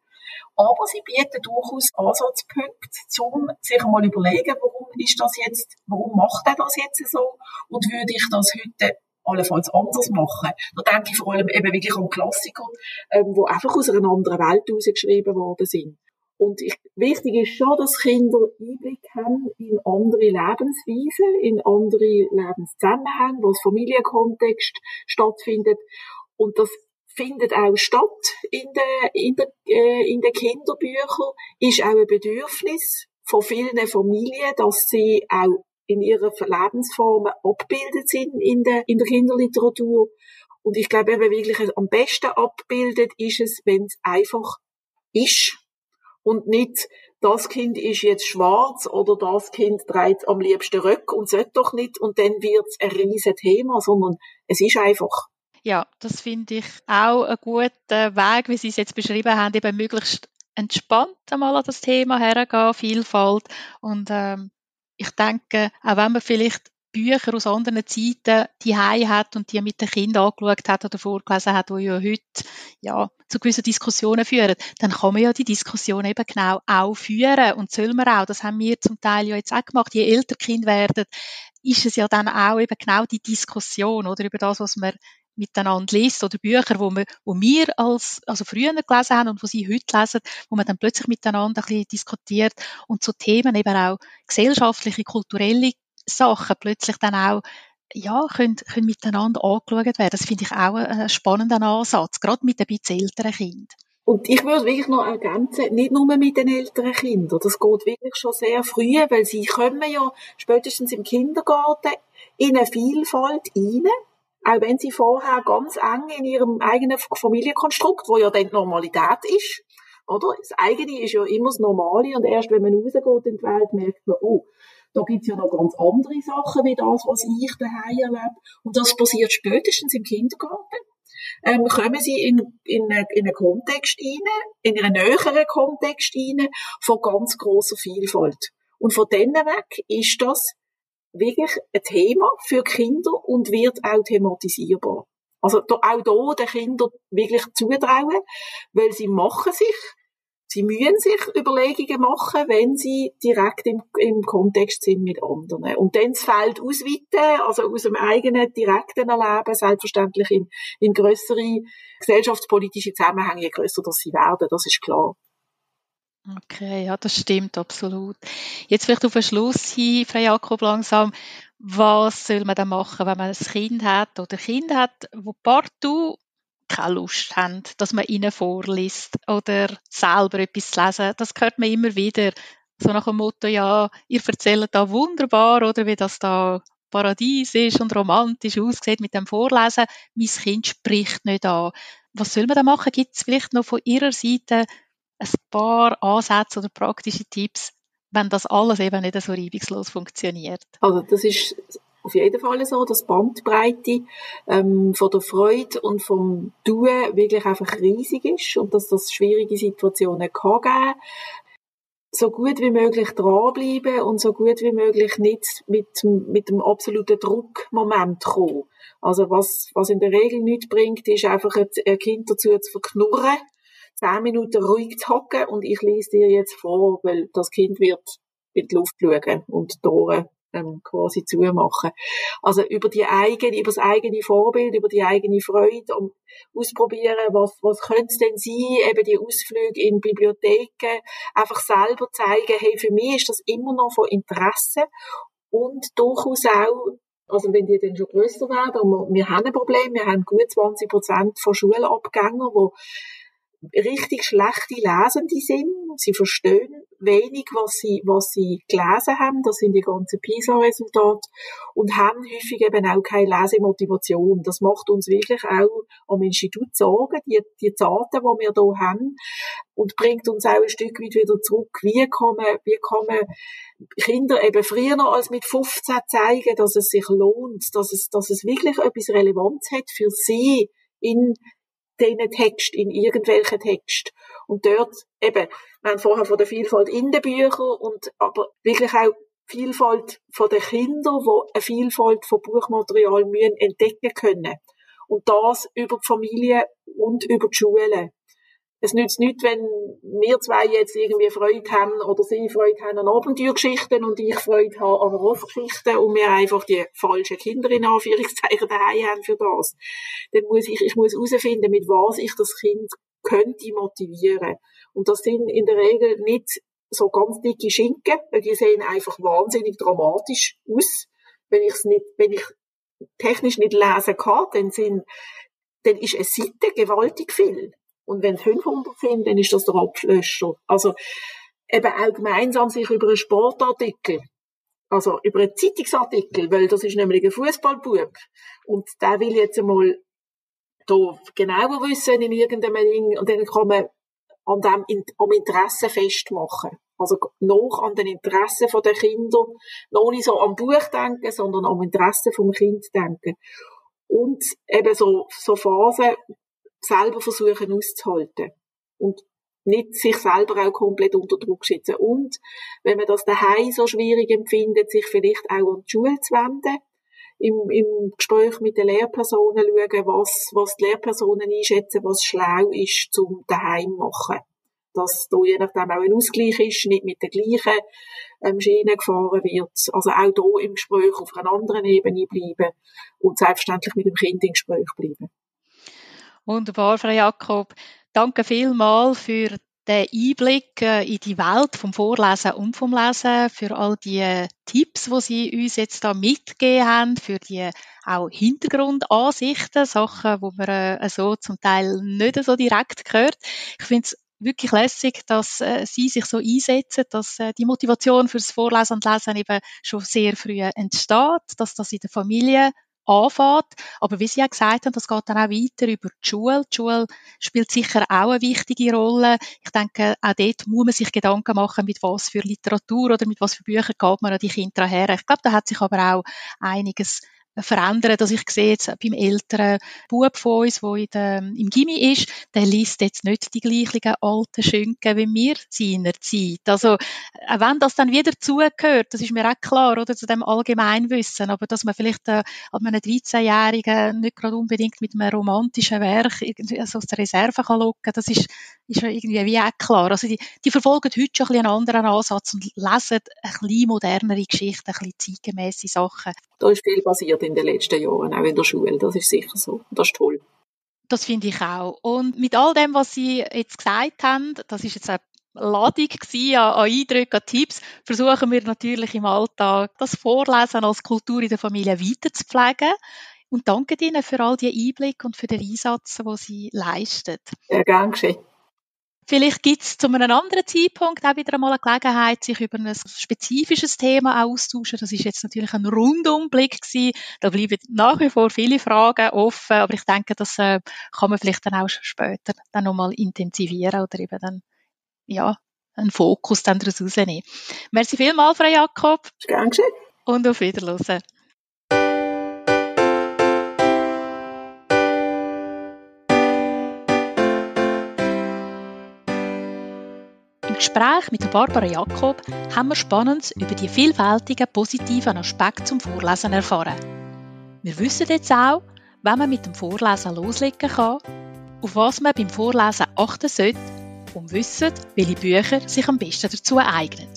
Aber sie bieten durchaus Ansatzpunkte, um sich einmal überlegen, warum ist das jetzt, warum macht er das jetzt so und würde ich das heute allenfalls anders machen. Da denke ich vor allem eben wirklich an Klassiker, ähm, die einfach aus einer anderen Welt herausgeschrieben worden sind. Und ich, wichtig ist schon, dass Kinder Einblick haben in andere Lebensweisen, in andere Lebenszusammenhänge, wo das Familienkontext stattfindet. Und das findet auch statt in den, in den, äh, in den Kinderbüchern, ist auch ein Bedürfnis von vielen Familien, dass sie auch in ihrer Lebensformen abgebildet sind in der, in der Kinderliteratur. Und ich glaube eben wirklich am besten abbildet ist es, wenn es einfach ist und nicht, das Kind ist jetzt schwarz oder das Kind trägt am liebsten Röck und sollte doch nicht und dann wird es ein riesen Thema, sondern es ist einfach. Ja, das finde ich auch einen guten Weg, wie Sie es jetzt beschrieben haben, eben möglichst entspannt einmal an das Thema hergehen, Vielfalt und ähm, ich denke, auch wenn man vielleicht Bücher aus anderen Zeiten die hat und die mit den Kindern angeschaut hat oder vorgelesen hat, die ja heute ja, zu gewissen Diskussionen führen, dann kann man ja die Diskussion eben genau auch führen und soll man auch. Das haben wir zum Teil ja jetzt auch gemacht. Je älter Kind werden, ist es ja dann auch eben genau die Diskussion oder über das, was man miteinander liest oder Bücher, wir, wo wir als, also früher gelesen haben und wo sie heute lesen, wo man dann plötzlich miteinander ein bisschen diskutiert und so Themen eben auch gesellschaftliche, kulturelle Sachen plötzlich dann auch ja, können, können miteinander angeschaut werden. Das finde ich auch einen spannenden Ansatz, gerade mit ein bisschen älteren Kindern. Und ich würde wirklich noch ergänzen, nicht nur mit den älteren Kindern, das geht wirklich schon sehr früh, weil sie kommen ja spätestens im Kindergarten in eine Vielfalt rein, auch wenn sie vorher ganz eng in ihrem eigenen Familienkonstrukt, wo ja dann die Normalität ist, oder? Das eigene ist ja immer das Normale und erst wenn man rausgeht in die Welt, merkt man, oh, da gibt's ja noch ganz andere Sachen wie das, was ich daheim erlebe. Und das passiert spätestens im Kindergarten. Ähm, kommen sie in, in, in einen Kontext rein, in einen näheren Kontext rein, von ganz grosser Vielfalt. Und von denen weg ist das wirklich ein Thema für Kinder und wird auch thematisierbar. Also auch hier den Kindern wirklich zutrauen, weil sie machen sich Sie müssen sich Überlegungen machen, wenn sie direkt im, im Kontext sind mit anderen. Und dann das Feld ausweiten, also aus dem eigenen direkten Erleben, selbstverständlich in, in grössere gesellschaftspolitische Zusammenhänge, je grösser das sie werden, das ist klar. Okay, ja, das stimmt absolut. Jetzt vielleicht auf den Schluss hin, Frau Jakob, langsam. Was soll man dann machen, wenn man ein Kind hat oder Kind hat, wo partout keine Lust haben, dass man ihnen vorliest oder selber etwas lesen. Das hört man immer wieder. So nach dem Motto, ja, ihr erzählt da wunderbar, oder wie das da Paradies ist und romantisch aussieht mit dem Vorlesen. Mein Kind spricht nicht an. Was soll man da machen? Gibt es vielleicht noch von Ihrer Seite ein paar Ansätze oder praktische Tipps, wenn das alles eben nicht so reibungslos funktioniert? Also das ist auf jeden Fall so, dass Bandbreite ähm, von der Freude und vom Tun wirklich einfach riesig ist und dass das schwierige Situationen kann geben so gut wie möglich dranbleiben und so gut wie möglich nicht mit, mit dem absoluten Druckmoment kommen. Also was, was in der Regel nicht bringt, ist einfach ein Kind dazu zu verknurren, zehn Minuten ruhig zu hocken und ich lese dir jetzt vor, weil das Kind wird in die Luft schauen und die Tore ähm, quasi zumachen. Also über die eigene, über das eigene Vorbild, über die eigene Freude und ausprobieren, was, was könnte es denn sein, eben die Ausflüge in Bibliotheken, einfach selber zeigen, hey, für mich ist das immer noch von Interesse und durchaus auch also wenn die dann schon grösser werden, und wir, wir haben ein Problem, wir haben gut 20 Prozent von Schulabgängern, die richtig schlechte Lesende sind. Sie verstehen wenig, was sie, was sie gelesen haben. Das sind die ganzen PISA-Resultate. Und haben häufig eben auch keine Lesemotivation. Das macht uns wirklich auch am Institut Sorgen, die, die Daten, die wir hier haben. Und bringt uns auch ein Stück weit wieder zurück. Wie kann wie kann Kinder eben früher noch als mit 15 zeigen, dass es sich lohnt, dass es, dass es wirklich etwas Relevanz hat für sie in diesen Text, in irgendwelchen Text. Und dort eben, wir haben vorher von der Vielfalt in den Büchern und aber wirklich auch Vielfalt von den Kindern, die eine Vielfalt von Buchmaterial entdecken können. Und das über die Familie und über die Schule es nützt nichts, wenn wir zwei jetzt irgendwie Freude haben oder sie Freude haben an Abenteuergeschichten und ich Freude habe an Hofgeschichten und wir einfach die falschen Kinder in Anführungszeichen daheim haben für das. Dann muss ich, ich muss herausfinden, mit was ich das Kind könnte motivieren. Und das sind in der Regel nicht so ganz dicke Schinken, weil die sehen einfach wahnsinnig dramatisch aus. Wenn ich es nicht, wenn ich technisch nicht lesen kann, dann sind, dann ist eine Seite gewaltig viel. Und wenn 500 sind, dann ist das der Abschlöscher. Also eben auch gemeinsam sich über einen Sportartikel, also über einen Zeitungsartikel, weil das ist nämlich ein Fußballbub und der will jetzt einmal da genauer wissen in irgendeinem Ding und dann kann man an dem am Interesse festmachen. Also noch an den Interessen der Kinder, noch nicht so am Buch denken, sondern am Interesse vom Kind denken. Und eben so, so Phasen, selber versuchen auszuhalten. Und nicht sich selber auch komplett unter Druck setzen. Und wenn man das daheim so schwierig empfindet, sich vielleicht auch an die Schule zu wenden, im, im Gespräch mit den Lehrpersonen schauen, was, was die Lehrpersonen einschätzen, was schlau ist zum daheim machen. Dass da je nachdem auch ein Ausgleich ist, nicht mit der gleichen ähm, Schiene gefahren wird. Also auch hier im Gespräch auf einer anderen Ebene bleiben und selbstverständlich mit dem Kind im Gespräch bleiben. Wunderbar, Frau Jakob. Danke vielmals für den Einblick äh, in die Welt vom Vorlesen und vom Lesen, für all die Tipps, die Sie uns jetzt da mitgegeben haben, für die auch Hintergrundansichten, Sachen, wo man äh, so zum Teil nicht so direkt hört. Ich finde es wirklich lässig, dass äh, Sie sich so einsetzen, dass die Motivation fürs Vorlesen und Lesen eben schon sehr früh entsteht, dass das in der Familie anfängt. Aber wie Sie ja gesagt haben, das geht dann auch weiter über die Schule. Die Schule spielt sicher auch eine wichtige Rolle. Ich denke, auch dort muss man sich Gedanken machen, mit was für Literatur oder mit was für Büchern geht man an die Kinder her. Ich glaube, da hat sich aber auch einiges verändern, dass ich sehe jetzt beim älteren Bub von uns, der in der, im Gimmi ist, der liest jetzt nicht die gleichen alten Schünken wie wir seiner Zeit. Also, auch wenn das dann wieder zugehört, das ist mir auch klar, oder, zu dem Allgemeinwissen, aber dass man vielleicht äh, ab einem 13-Jährigen nicht gerade unbedingt mit einem romantischen Werk irgendwie aus der Reserve kann locken, das ist, ist irgendwie wie auch klar. Also, die, die verfolgen heute schon ein bisschen einen anderen Ansatz und lesen ein bisschen modernere Geschichten, ein bisschen zeitgemäße Sachen. Da ist viel passiert in den letzten Jahren, auch in der Schule. Das ist sicher so. Das ist toll. Das finde ich auch. Und mit all dem, was Sie jetzt gesagt haben, das ist jetzt eine Ladung an, an Eindrücken, an Tipps, versuchen wir natürlich im Alltag das Vorlesen als Kultur in der Familie weiter zu pflegen. Und danke Ihnen für all die Einblicke und für den Einsatz, den Sie leisten. Ja, gern geschehen. Vielleicht gibt es zu einem anderen Zeitpunkt auch wieder einmal eine Gelegenheit, sich über ein spezifisches Thema auszutauschen. Das ist jetzt natürlich ein Rundumblick gewesen. Da bleiben nach wie vor viele Fragen offen, aber ich denke, das äh, kann man vielleicht dann auch später dann nochmal intensivieren oder eben dann, ja, einen Fokus dann daraus rausnehmen. Merci vielmals, Frau Jakob. Gern geschehen. Und auf Wiederhören. Gespräch mit Barbara Jakob haben wir Spannendes über die vielfältigen positiven Aspekte zum Vorlesen erfahren. Wir wissen jetzt auch, wenn man mit dem Vorlesen loslegen kann, auf was man beim Vorlesen achten sollte und wissen, welche Bücher sich am besten dazu eignen.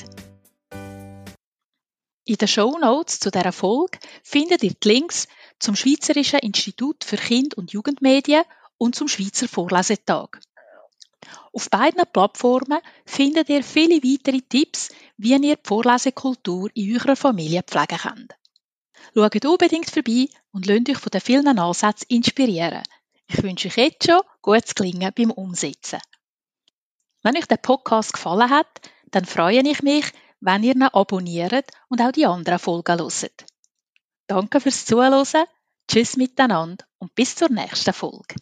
In den Show Notes zu dieser Folge findet ihr die Links zum Schweizerischen Institut für Kind- und Jugendmedien und zum Schweizer Vorlesetag. Auf beiden Plattformen findet ihr viele weitere Tipps, wie ihr die Vorlesekultur in eurer Familie pflegen könnt. Schaut unbedingt vorbei und lasst euch von den vielen Ansätzen inspirieren. Ich wünsche euch jetzt schon gutes Gelingen beim Umsetzen. Wenn euch der Podcast gefallen hat, dann freue ich mich, wenn ihr ihn abonniert und auch die anderen Folgen hört. Danke fürs Zuhören, tschüss miteinander und bis zur nächsten Folge.